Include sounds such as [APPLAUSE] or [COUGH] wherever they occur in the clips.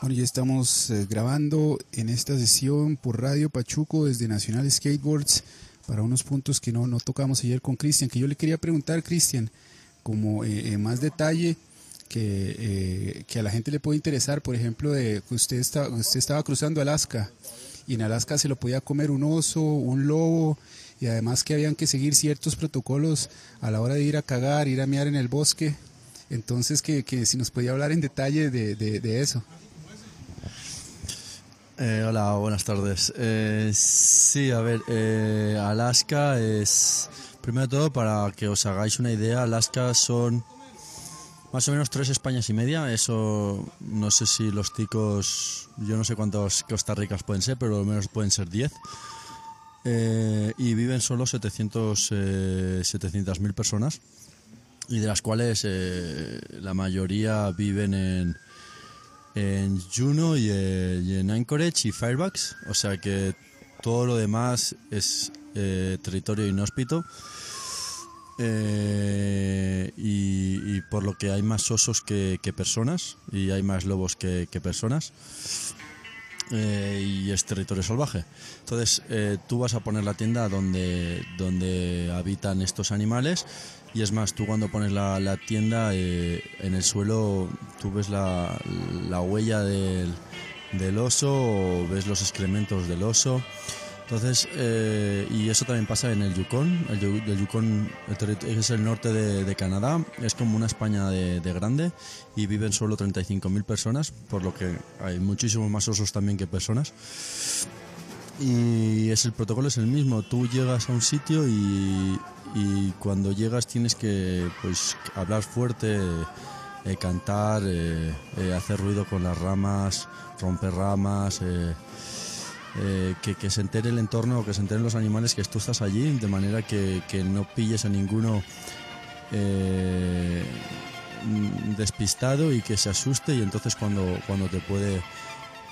Bueno, ya estamos eh, grabando en esta sesión por Radio Pachuco desde Nacional Skateboards para unos puntos que no, no tocamos ayer con Cristian, que yo le quería preguntar, Cristian, como eh, más detalle que, eh, que, a la gente le puede interesar, por ejemplo, de que usted, está, usted estaba cruzando Alaska y en Alaska se lo podía comer un oso, un lobo, y además que habían que seguir ciertos protocolos a la hora de ir a cagar, ir a miar en el bosque. Entonces, que, que si nos podía hablar en detalle de, de, de eso. Eh, hola, buenas tardes. Eh, sí, a ver, eh, Alaska es, primero de todo, para que os hagáis una idea, Alaska son más o menos tres Españas y media. Eso no sé si los ticos, yo no sé cuántas Costa Ricas pueden ser, pero al menos pueden ser 10. y viven solo 700 700.000 personas, y de las cuales la mayoría viven en en Juno eh, y, en Anchorage y Fairbanks, o sea que todo lo demás es eh, territorio inhóspito. Eh, y, por lo que hay más osos que, personas y hay más lobos que, personas y es territorio salvaje entonces tú vas a poner la tienda donde, donde habitan estos animales y es más, tú cuando pones la, la tienda eh, en el suelo, tú ves la, la huella del, del, oso o ves los excrementos del oso. Entonces, eh, y eso también pasa en el Yukon. El, Yukon es el norte de, de, Canadá, es como una España de, de grande y viven solo 35.000 personas, por lo que hay muchísimos más osos también que personas y es el protocolo es el mismo. Tú llegas a un sitio y, y cuando llegas tienes que pues hablar fuerte, eh, cantar, eh, eh, hacer ruido con las ramas, romper ramas. Que, que, se entere el entorno, que se enteren los animales que tú estás allí, de manera que, que no pilles a ninguno despistado y que se asuste y entonces cuando, cuando te puede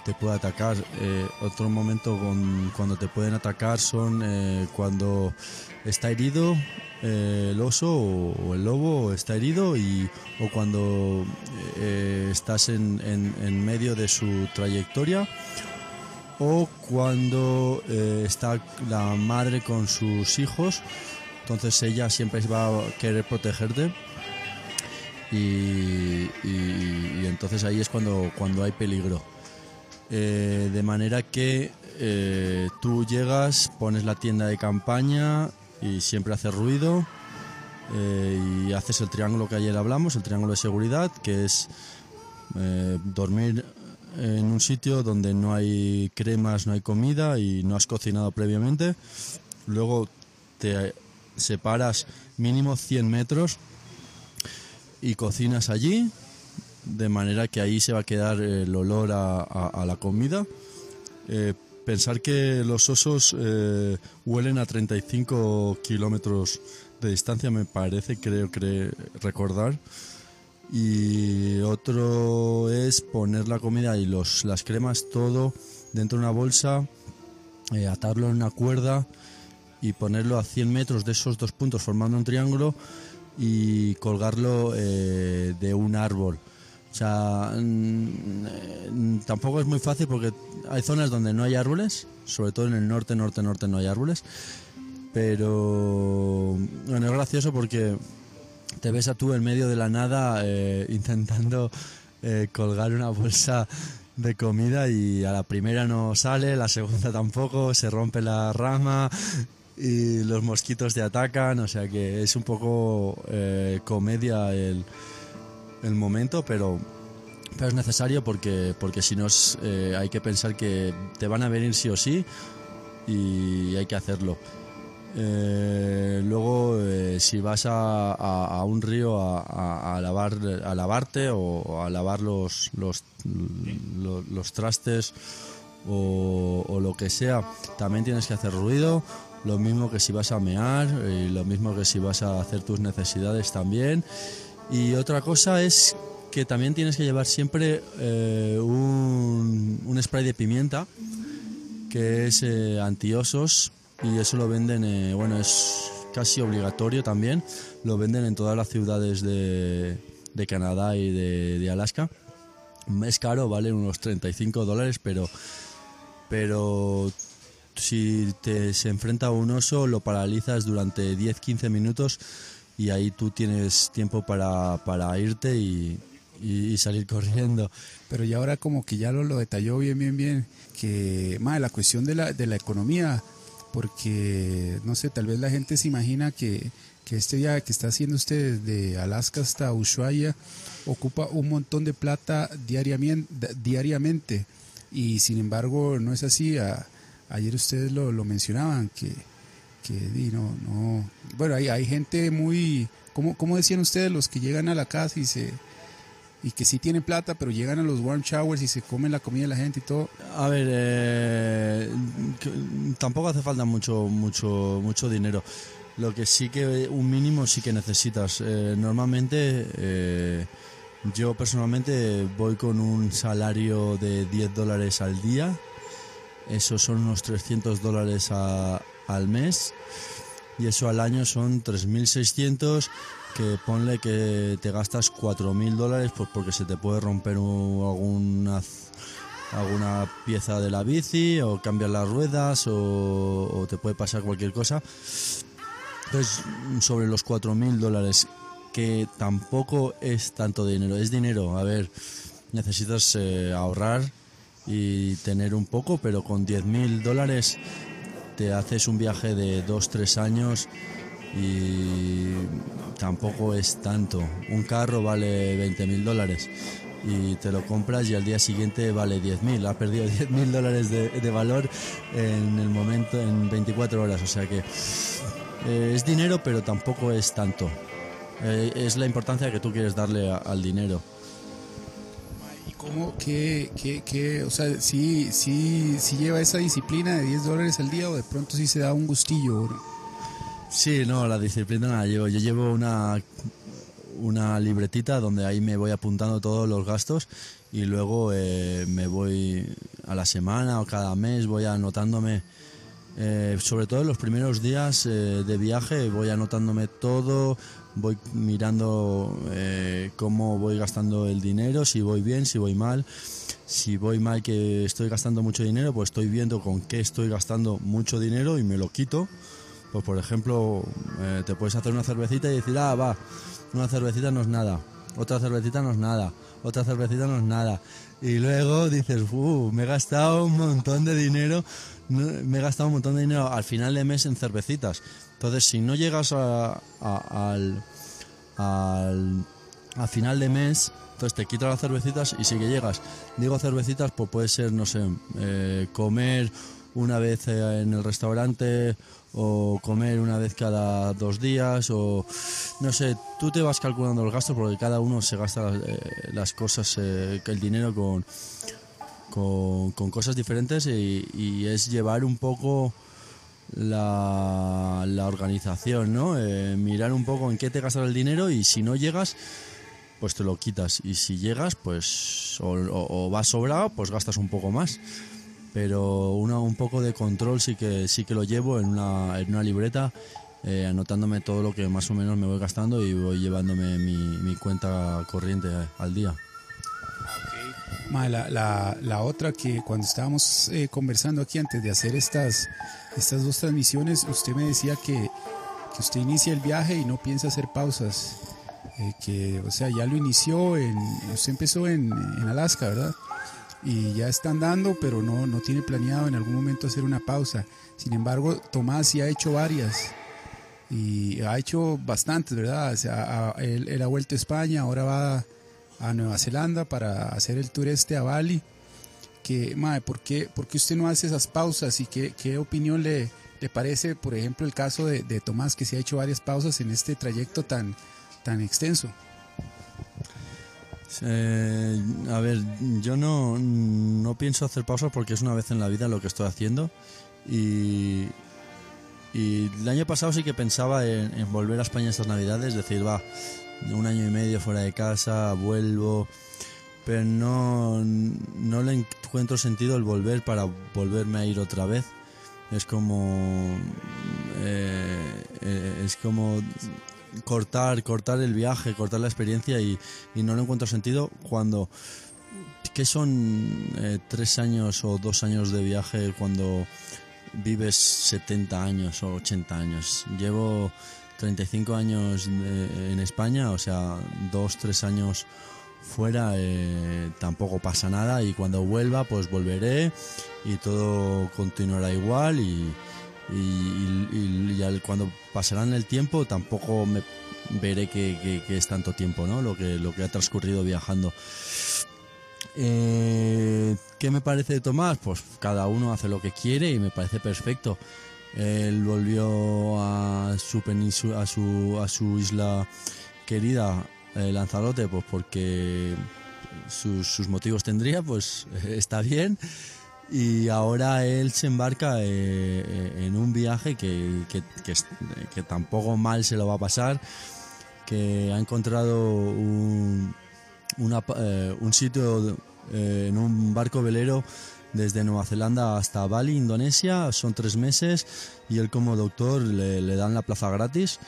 te puede atacar. Eh, otro momento con, cuando te pueden atacar son eh, cuando está herido eh, el oso o, el lobo está herido y, o cuando estás en, en, medio de su trayectoria o cuando está la madre con sus hijos. Entonces ella siempre va a querer protegerte. Y, y entonces ahí es cuando, cuando hay peligro. Eh, de manera que eh, tú llegas, pones la tienda de campaña y siempre hace ruido eh, y haces el triángulo que ayer hablamos, el triángulo de seguridad, que es dormir en un sitio donde no hay cremas, no hay comida y no has cocinado previamente. Luego te separas mínimo 100 metros y cocinas allí de manera que ahí se va a quedar el olor a, la comida. Eh, pensar que los osos eh, huelen a 35 kilómetros de distancia me parece, creo, recordar. Y otro es poner la comida y los, las cremas todo dentro de una bolsa, eh, atarlo en una cuerda y ponerlo a 100 metros de esos dos puntos formando un triángulo y colgarlo de un árbol sea, tampoco es muy fácil porque hay zonas donde no hay árboles, sobre todo en el norte, norte, norte no hay árboles. Pero bueno, es gracioso porque te ves a tú en medio de la nada eh, intentando eh, colgar una bolsa de comida y a la primera no sale, la segunda tampoco, se rompe la rama y los mosquitos te atacan, o sea que es un poco eh, comedia el el momento, pero, pero es necesario porque, porque si no eh, hay que pensar que te van a venir sí o sí y hay que hacerlo. Eh, luego, eh, si vas a, a, un río a, lavar, a lavarte o a lavar los, los, los, trastes o, lo que sea, también tienes que hacer ruido. Lo mismo que si vas a mear lo mismo que si vas a hacer tus necesidades también. Y otra cosa es que también tienes que llevar siempre eh, un, spray de pimienta que es eh, antiosos y eso lo venden, eh, bueno, es casi obligatorio también, lo venden en todas las ciudades de, Canadá y de, Alaska. Es caro, vale unos 35 dólares, pero, pero si te, se enfrenta a un oso, lo paralizas durante 10-15 minutos y ahí tú tienes tiempo para, para irte y, y, salir [LAUGHS] corriendo. Pero ya ahora como que ya lo, lo detalló bien, bien, bien, que más la cuestión de la, de la economía, porque no sé, tal vez la gente se imagina que, que este viaje que está haciendo usted desde Alaska hasta Ushuaia ocupa un montón de plata diariamente, y sin embargo no es así. ayer ustedes lo, lo mencionaban, que, que no, no, bueno, hay, hay gente muy, como, como decían ustedes, los que llegan a la casa y se y que sí tienen plata, pero llegan a los warm showers y se comen la comida de la gente y todo. A ver, eh, tampoco hace falta mucho, mucho, mucho dinero. Lo que sí que un mínimo sí que necesitas. Eh, normalmente eh, yo personalmente voy con un salario de 10 dólares al día. Esos son unos 300 dólares al mes. Y eso al año son 3.600 que ponle que te gastas 4.000 dólares pues porque se te puede romper alguna, alguna pieza de la bici o cambiar las ruedas o, te puede pasar cualquier cosa. Entonces, sobre los 4.000 dólares, que tampoco es tanto dinero, es dinero, a ver, necesitas eh, ahorrar y tener un poco, pero con 10.000 dólares te haces un viaje de 2-3 años y tampoco es tanto. Un carro vale 20 mil dólares y te lo compras y al día siguiente vale 10 mil. Ha perdido [LAUGHS] 10 mil dólares de, valor en el momento, en 24 horas. O sea que eh, es dinero, pero tampoco es tanto. Eh, es la importancia que tú quieres darle al dinero. ¿Y cómo, qué, qué, o sea, si, si, si lleva esa disciplina de 10 dólares al día o de pronto sí se da un gustillo? Sí, no, la disciplina la llevo. Yo llevo una, una libretita donde ahí me voy apuntando todos los gastos y luego eh, me voy a la semana o cada mes voy anotándome, eh, sobre todo en los primeros días eh, de viaje, voy anotándome todo, voy mirando cómo voy gastando el dinero, si voy bien, si voy mal. Si voy mal que estoy gastando mucho dinero, pues estoy viendo con qué estoy gastando mucho dinero y me lo quito pues por ejemplo, eh, te puedes hacer una cervecita y decir, ah, va, una cervecita no es nada, otra cervecita no es nada, otra cervecita no es nada. Y luego dices, uh, me he gastado un montón de dinero, me he gastado un montón de dinero al final de mes en cervecitas. Entonces, si no llegas a, al, al, a final de mes, entonces te quitas las cervecitas y si que llegas, digo cervecitas, pues puede ser, no sé, eh, comer una vez eh, en el restaurante o comer una vez cada dos días o no sé, tú te vas calculando los gastos porque cada uno se gasta eh, las cosas, eh, el dinero con, con, cosas diferentes y, es llevar un poco la, la organización, ¿no? Eh, mirar un poco en qué te gastas el dinero y si no llegas pues te lo quitas y si llegas pues o, o vas sobrado pues gastas un poco más pero una, un poco de control sí que, sí que lo llevo en una, en una libreta, eh, anotándome todo lo que más o menos me voy gastando y voy llevándome mi, mi cuenta corriente al día. La, la, la, otra que cuando estábamos eh, conversando aquí antes de hacer estas, estas dos transmisiones, usted me decía que, que usted inicia el viaje y no piensa hacer pausas. Eh, que, o sea, ya lo inició, en, usted empezó en, en Alaska, ¿verdad? y ya está andando, pero no, no tiene planeado en algún momento hacer una pausa. Sin embargo, Tomás sí ha hecho varias y ha hecho bastantes, ¿verdad? O sea, él, ha vuelto a España, ahora va a Nueva Zelanda para hacer el tour este a Bali. Que, madre, ¿por qué, ¿por qué usted no hace esas pausas y qué, qué opinión le, le parece, por ejemplo, el caso de, de Tomás que se ha hecho varias pausas en este trayecto tan, tan extenso? Eh, a ver, yo no, no pienso hacer pausas porque es una vez en la vida lo que estoy haciendo y, y el año pasado sí que pensaba en, volver a España estas navidades, decir, va, un año y medio fuera de casa, vuelvo, pero no, no le encuentro sentido el volver para volverme a ir otra vez. Es como... Eh, eh, es como cortar, cortar el viaje, cortar la experiencia y, no lo encuentro sentido cuando ¿qué son eh, tres años o dos años de viaje cuando vives 70 años o 80 años? Llevo 35 años en España, o sea, dos, tres años fuera eh, tampoco pasa nada y cuando vuelva pues volveré y todo continuará igual y, y, cuando pasarán el tiempo tampoco me veré que, es tanto tiempo ¿no? lo, que, lo que ha transcurrido viajando. Eh, ¿Qué me parece de Tomás? Pues cada uno hace lo que quiere y me parece perfecto. Él volvió a su península, a su, isla querida, eh, Lanzarote, pues porque sus, motivos tendría, pues [LAUGHS] está bien. Y ahora él se embarca eh, en un viaje que, que, tampoco mal se lo va a pasar, que ha encontrado un, eh, un sitio en un barco velero desde Nueva Zelanda hasta Bali, Indonesia. Son tres meses y él como doctor le, le dan la plaza gratis.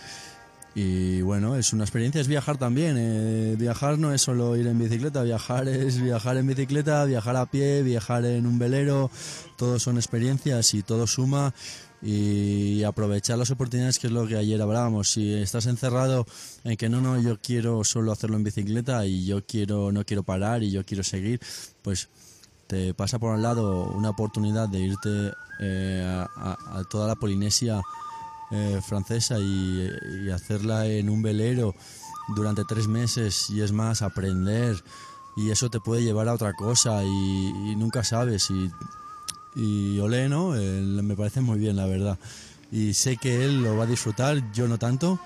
Y bueno, es una experiencia, es viajar también. Eh, viajar no es solo ir en bicicleta, viajar es viajar en bicicleta, viajar a pie, viajar en un velero. Todos son experiencias y todo suma. Y aprovechar las oportunidades, que es lo que ayer hablábamos. Si estás encerrado en que no, no, yo quiero solo hacerlo en bicicleta y yo quiero, no quiero parar y yo quiero seguir, pues te pasa por un lado una oportunidad de irte eh, a toda la Polinesia eh, francesa y, hacerla en un velero durante tres meses y es más, aprender y eso te puede llevar a otra cosa y, nunca sabes y, y olé, me parece muy bien, la verdad. Y sé que él lo va a disfrutar, yo no tanto.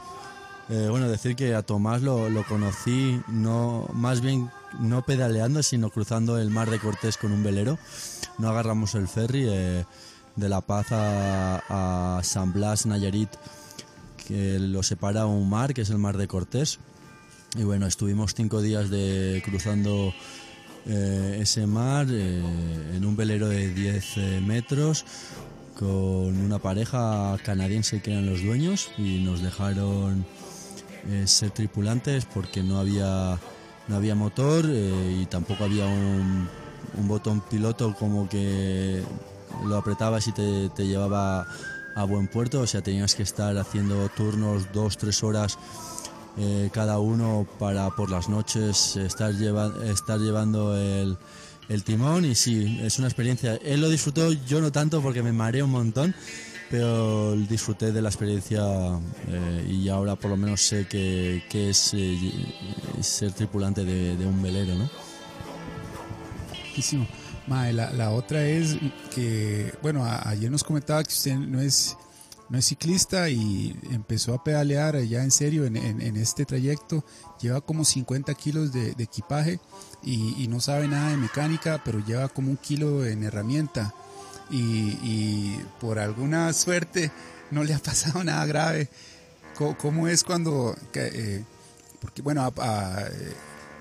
Eh, bueno, decir que a Tomás lo, lo, conocí no más bien no pedaleando, sino cruzando el mar de Cortés con un velero. No agarramos el ferry. Eh, de La Paz a, San Blas, Nayarit, que lo separa un mar, que es el mar de Cortés. Y bueno, estuvimos cinco días de cruzando eh, ese mar eh, en un velero de 10 eh, metros con una pareja canadiense que eran los dueños y nos dejaron ser tripulantes porque no había, no había motor y tampoco había un, un botón piloto como que lo apretabas y te, llevaba a buen puerto, o sea, tenías que estar haciendo turnos dos, tres horas eh, cada uno para por las noches estar, estar llevando el, timón y sí, es una experiencia. Él lo disfrutó, yo no tanto porque me mareé un montón, pero disfruté de la experiencia eh, y ahora por lo menos sé que, es eh, ser tripulante de, un velero, ¿no? la, otra es que, bueno, ayer nos comentaba que usted no es, no es ciclista y empezó a pedalear ya en serio en, este trayecto. Lleva como 50 kilos de, equipaje y, no sabe nada de mecánica, pero lleva como un kilo en herramienta. Y, por alguna suerte no le ha [LAUGHS] pasado nada grave. ¿Cómo, es cuando... Eh, porque bueno,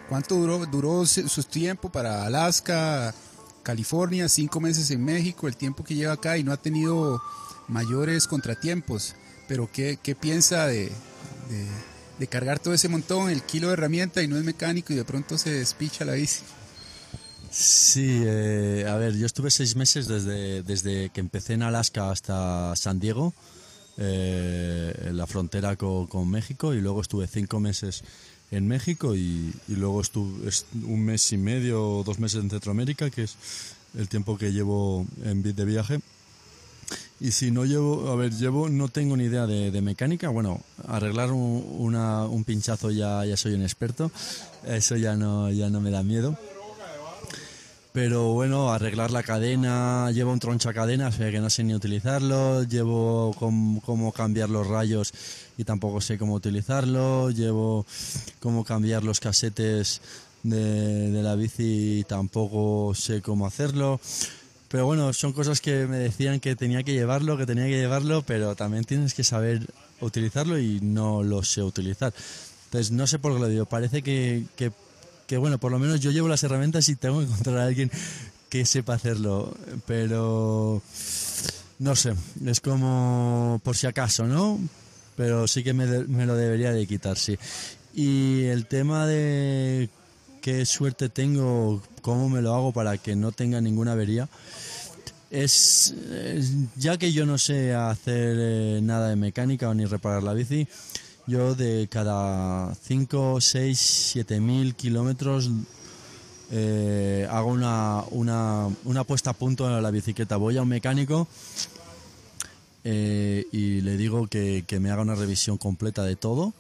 ¿cuánto duró, duró su tiempo para Alaska? California, cinco meses en México, el tiempo que lleva acá y no ha tenido mayores contratiempos. Pero ¿qué, piensa de, cargar todo ese montón, el kilo de herramienta y no es mecánico y de pronto se despicha la bici? Sí, eh, a ver, yo estuve seis meses desde, desde que empecé en Alaska hasta San Diego, eh, en la frontera con, con México, y luego estuve cinco meses en México y, luego estuve un mes y medio o dos meses en Centroamérica, que es el tiempo que llevo en de viaje. Y si no llevo, a ver, llevo, no tengo ni idea de, mecánica. Bueno, arreglar un, pinchazo ya, ya soy un experto. Eso ya no, ya no me da miedo. Pero bueno, arreglar la cadena, llevo un troncha cadena, o sea que no sé ni utilizarlo, llevo cómo, cambiar los rayos y tampoco sé cómo utilizarlo, llevo cómo cambiar los casetes de, de la bici y tampoco sé cómo hacerlo. Pero bueno, son cosas que me decían que tenía que llevarlo, que tenía que llevarlo, pero también tienes que saber utilizarlo y no lo sé utilizar. Entonces no sé por qué lo digo, parece que, que bueno, por lo menos yo llevo las herramientas y tengo que encontrar a alguien que sepa hacerlo, pero no sé, es como por si acaso, ¿no? Pero sí que me, lo debería de quitar, sí. Y el tema de qué suerte tengo, cómo me lo hago para que no tenga ninguna avería. Es, ya que yo no sé hacer eh, nada de mecánica o ni reparar la bici, yo de cada 5, 6, 7 mil kilómetros eh, hago una, una, una, puesta a punto en la bicicleta. Voy a un mecánico eh, y le digo que, que, me haga una revisión completa de todo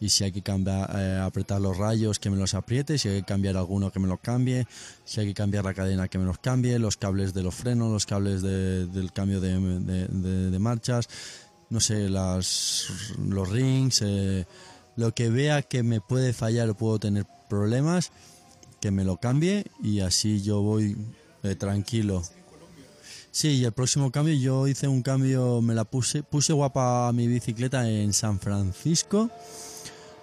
y si hay que cambiar, eh, apretar los rayos que me los apriete, si hay que cambiar alguno que me los cambie, si hay que cambiar la cadena que me los cambie, los cables de los frenos, los cables de, del cambio de, de, de, marchas, no sé, las, los rings, eh, lo que vea que me puede fallar o puedo tener problemas, que me lo cambie y así yo voy eh, tranquilo. Sí, y el próximo cambio yo hice un cambio, me la puse, puse guapa mi bicicleta en San Francisco.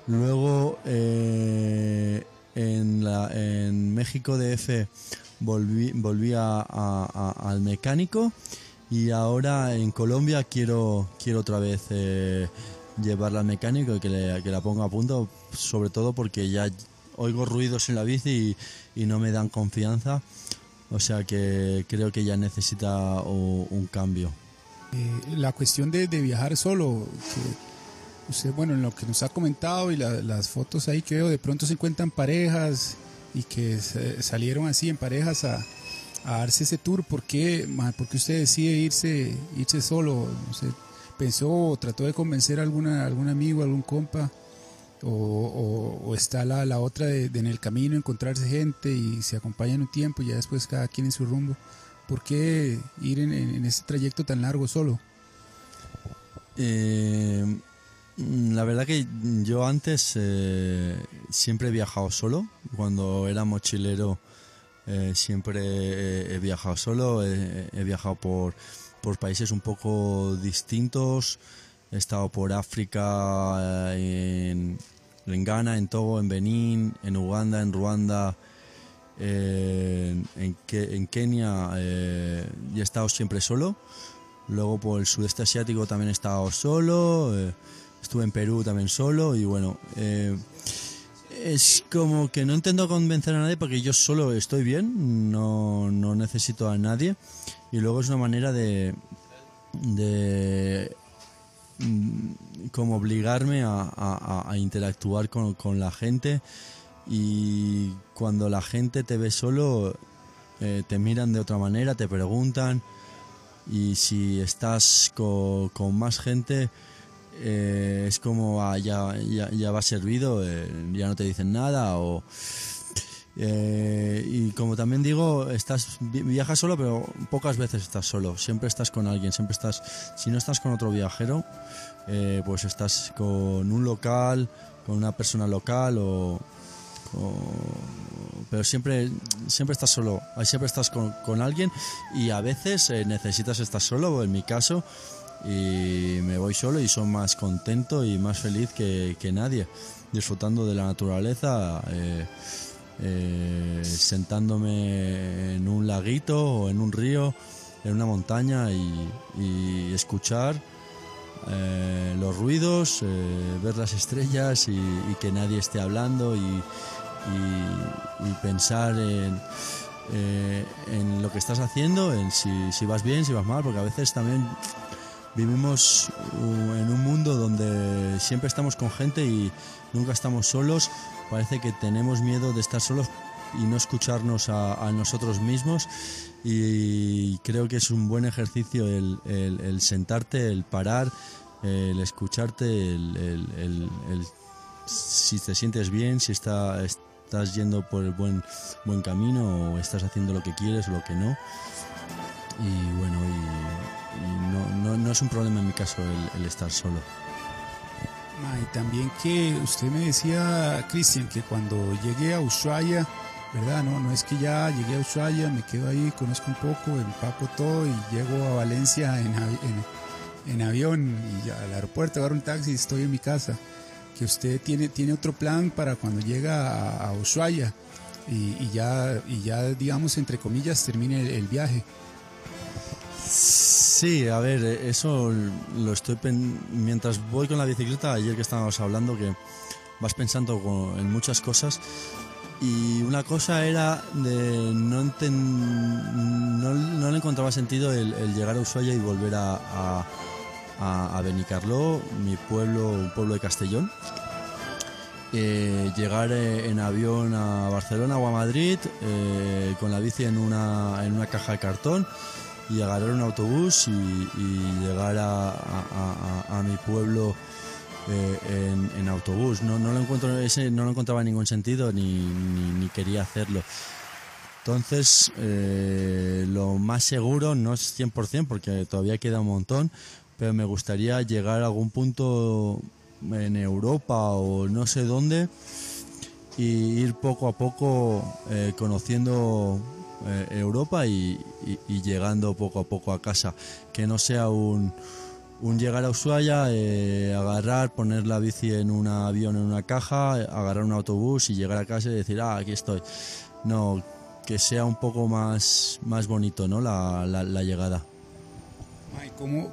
Luego eh, en, México DF volví, volví a, al mecánico y ahora en Colombia quiero, quiero otra vez eh, llevarla al mecánico y que, que la ponga a punto, sobre todo porque ya oigo ruidos en la bici y, no me dan confianza. O sea que creo que ya necesita un cambio. Eh, la cuestión de, viajar solo, usted, bueno, en lo que nos ha comentado y las fotos ahí que veo, de pronto se encuentran parejas y que salieron así en parejas a, darse ese tour. ¿Por qué, usted decide irse, irse solo? ¿Pensó o trató de convencer a alguna, algún amigo, algún compa? O, está la, la otra de, en el camino encontrarse gente y se acompañan un tiempo y ya después cada quien en su rumbo. ¿Por qué ir en, en, ese trayecto tan largo solo? Eh, la verdad que yo antes eh, siempre he viajado solo. Cuando era mochilero eh, siempre he, viajado solo. He, viajado por, por países un poco distintos. He estado por África, en, en Ghana, en Togo, en Benín, en Uganda, en Ruanda, en, en, Kenia eh, y he estado siempre solo. Luego por el sudeste asiático también he estado solo. Estuve en Perú también solo y bueno, eh, es como que no intento convencer a nadie porque yo solo estoy bien, no, no necesito a nadie. Y luego es una manera de, de Mm, como obligarme a, interactuar con, la gente y cuando la gente te ve solo eh, te miran de otra manera, te preguntan y si estás con, más gente eh, es como ah, ya, ya, va servido, eh, ya no te dicen nada o eh, y como también digo, estás viajas solo, pero pocas veces estás solo. Siempre estás con alguien, siempre estás. Si no estás con otro viajero, pues estás con un local, con una persona local o, pero siempre siempre estás solo. Siempre estás con, alguien y a veces necesitas estar solo. En mi caso, y me voy solo y soy más contento y más feliz que, que nadie, disfrutando de la naturaleza. Eh, eh, sentándome en un laguito o en un río, en una montaña y, escuchar eh, los ruidos, ver las estrellas y, que nadie esté hablando y, pensar en, en, lo que estás haciendo, en si, si vas bien, si vas mal, porque a veces también vivimos en un mundo donde siempre estamos con gente y nunca estamos solos parece que tenemos miedo de estar solos y no escucharnos a, nosotros mismos y creo que es un buen ejercicio el, sentarte, el parar, el escucharte, el, si te sientes bien, si está, estás yendo por el buen, buen camino o estás haciendo lo que quieres lo que no. Y bueno, y, no, no, es un problema en mi caso el estar solo y también que usted me decía, Cristian, que cuando llegué a Ushuaia, ¿verdad? No, no es que ya llegué a Ushuaia, me quedo ahí, conozco un poco, empaco todo y llego a Valencia en, en, avión y al aeropuerto, agarro un taxi y estoy en mi casa. Que usted tiene, tiene otro plan para cuando llega a, Ushuaia y, ya, y ya, digamos, entre comillas, termine el viaje. Sí, a ver, eh, eso lo estoy mientras voy con la bicicleta, ayer que estábamos hablando que vas pensando en muchas cosas y una cosa era de no, no, no, le encontraba sentido el, llegar a Ushuaia y volver a, a, Benicarló, mi pueblo, un pueblo de Castellón. Eh, llegar eh, en avión a Barcelona o a Madrid con la bici en una, en una caja de cartón y agarrar un autobús y, llegar a, mi pueblo en, autobús. No, no, lo encuentro, ese, no encontraba ningún sentido ni, quería hacerlo. Entonces, lo más seguro, no es 100% porque todavía queda un montón, pero me gustaría llegar a algún punto en Europa o no sé dónde y ir poco a poco eh, conociendo eh, Europa y, llegando poco a poco a casa. Que no sea un, un llegar a Ushuaia, eh, agarrar, poner la bici en un avión, en una caja, agarrar un autobús y llegar a casa y decir, ah, aquí estoy. No, que sea un poco más, más bonito ¿no? la, la llegada.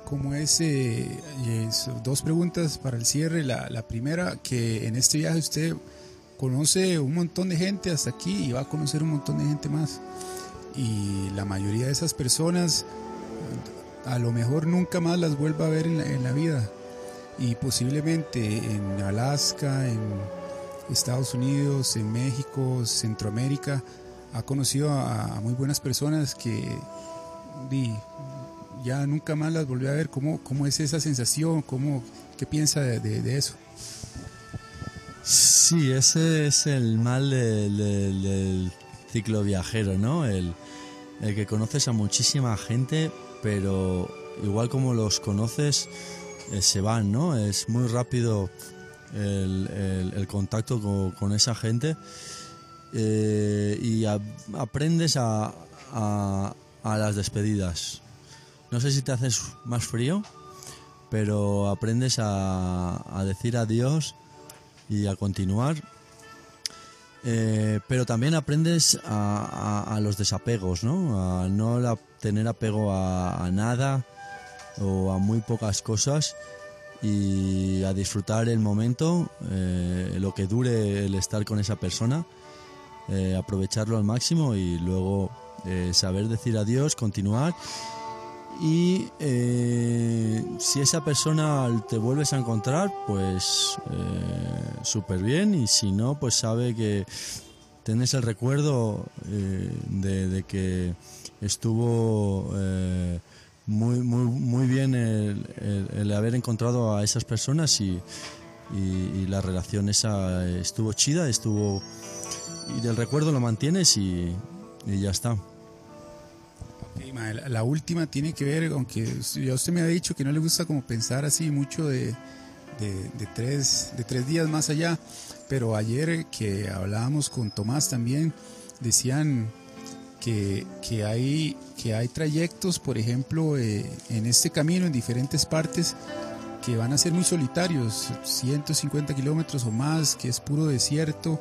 ¿Cómo, es? Eh, dos preguntas para el cierre. La, primera, que en este viaje usted conoce un montón de gente hasta aquí y va a conocer un montón de gente más. Y la mayoría de esas personas a lo mejor nunca más las vuelva a ver en la, vida. Y posiblemente en Alaska, en Estados Unidos, en México, Centroamérica, ha conocido a, muy buenas personas que ya nunca más las volvió a ver. ¿Cómo, cómo es esa sensación? ¿Cómo, ¿Qué piensa de, eso? Sí, ese es el mal del, viajero, ¿no? El, que conoces a muchísima gente, pero igual como los conoces, eh, se van, ¿no? Es muy rápido el, contacto con, esa gente eh, y aprendes a, a, las despedidas. No sé si te haces más frío, pero aprendes a, decir adiós y a continuar. Eh, pero también aprendes a, los desapegos, ¿no? A no tener apego a, nada o a muy pocas cosas y a disfrutar el momento, eh, lo que dure el estar con esa persona, eh, aprovecharlo al máximo y luego saber decir adiós, continuar y eh, si esa persona te vuelves a encontrar, pues eh, súper bien. Y si no, pues sabe que tenés el recuerdo eh, de, que estuvo muy, muy, muy bien el, haber encontrado a esas personas y, la relación esa estuvo chida, estuvo. Y del recuerdo lo mantienes y ya está la, última tiene que ver, aunque ya usted me ha dicho que no le gusta como pensar así mucho de, tres, de tres días más allá, pero ayer que hablábamos con Tomás también, decían que, hay, que hay trayectos, por ejemplo, eh, en este camino, en diferentes partes, que van a ser muy solitarios, 150 kilómetros o más, que es puro desierto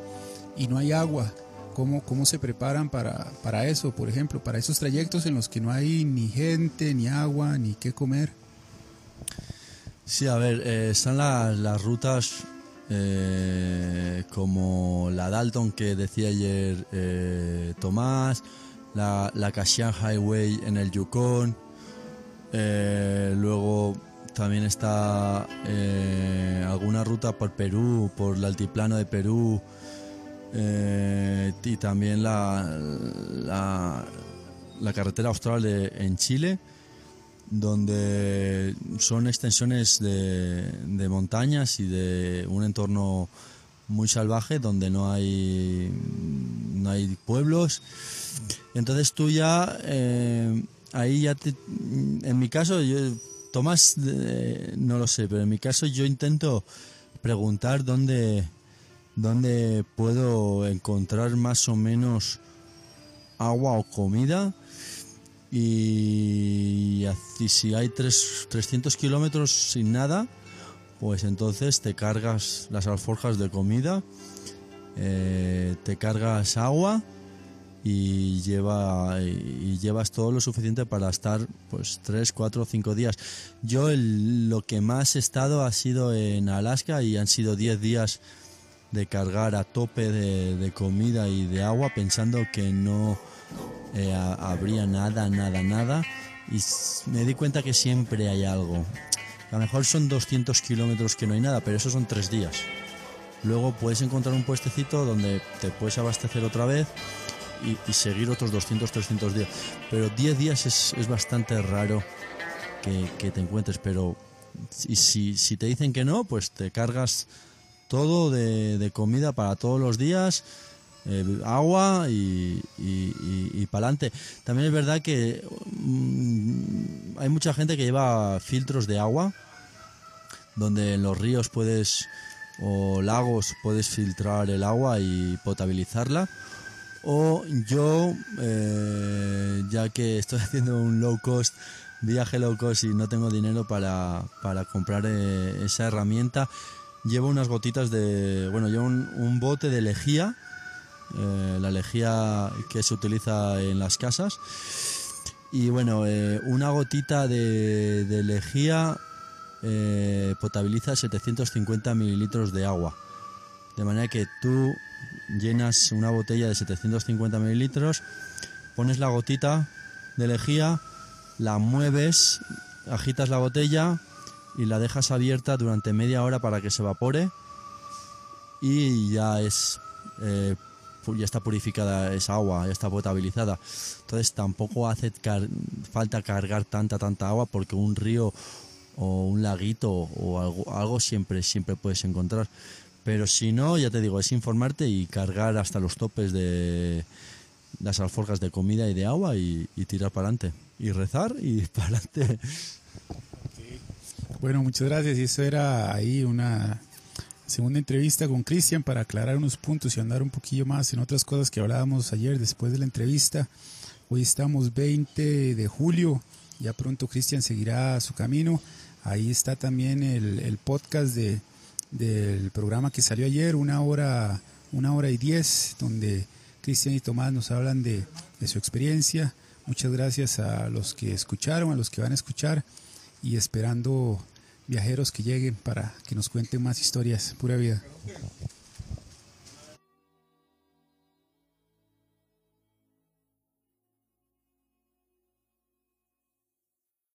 y no hay agua. ¿Cómo, cómo se preparan para, para eso, por ejemplo, para esos trayectos en los que no hay ni gente, ni agua, ni qué comer? Sí, a ver, eh, están las, rutas eh, como la Dalton que decía ayer eh, Tomás, la, la Kashian Highway en el Yukon, luego también está alguna ruta por Perú, por el altiplano de Perú, eh, y también la, la, carretera austral en Chile, donde son extensiones de, de, montañas y de un entorno muy salvaje donde no hay no hay pueblos. Entonces tú ya eh, ahí ya te, en mi caso yo Tomás no lo sé pero en mi caso yo intento preguntar dónde donde puedo encontrar más o menos agua o comida y si hay 300 kilómetros sin nada, pues entonces te cargas las alforjas de comida, eh, te cargas agua y, lleva, y llevas todo lo suficiente para estar pues 3, 4 o 5 días. Yo lo que más he estado ha sido en Alaska y han sido 10 días de cargar a tope de, comida y de agua pensando que no eh, habría nada, nada, nada. Y me di cuenta que siempre hay algo. A lo mejor son 200 kilómetros que no hay nada, pero eso son tres días. Luego puedes encontrar un puestecito donde te puedes abastecer otra vez y, seguir otros 200, 300 días. Pero 10 días es, es bastante raro que, te encuentres, pero si, si te dicen que no, pues te cargas todo de, comida para todos los días, eh, agua y, y, para adelante. También es verdad que mm, hay mucha gente que lleva filtros de agua, donde en los ríos puedes o lagos puedes filtrar el agua y potabilizarla. O yo, eh, ya que estoy [LAUGHS] haciendo un low cost, viaje low cost y no tengo dinero para, para comprar eh, esa herramienta, llevo unas gotitas de, bueno, llevo un, bote de lejía, eh, la lejía que se utiliza en las casas. Y bueno, eh, una gotita de, de lejía eh, potabiliza 750 mililitros de agua. De manera que tú llenas una botella de 750 mililitros, pones la gotita de lejía, la mueves, agitas la botella, y la dejas abierta durante media hora para que se evapore y ya es eh, ya está purificada esa agua, ya está potabilizada. Entonces tampoco hace falta cargar tanta tanta agua porque un río o un laguito o algo, siempre siempre puedes encontrar. Pero si no, ya te digo, es informarte y cargar hasta los topes de las alforjas de comida y de agua y tirar para adelante. Y rezar y [LAUGHS] para adelante. Bueno, muchas gracias. Y eso era ahí una segunda entrevista con Cristian para aclarar unos puntos y andar un poquillo más en otras cosas que hablábamos ayer después de la entrevista. Hoy estamos 20 de julio, ya pronto Cristian seguirá su camino. Ahí está también el, podcast de, del programa que salió ayer, una hora, una hora y diez, donde Cristian y Tomás nos hablan de, de su experiencia. Muchas gracias a los que escucharon, a los que van a escuchar y esperando viajeros que lleguen para que nos cuenten más historias. Pura vida.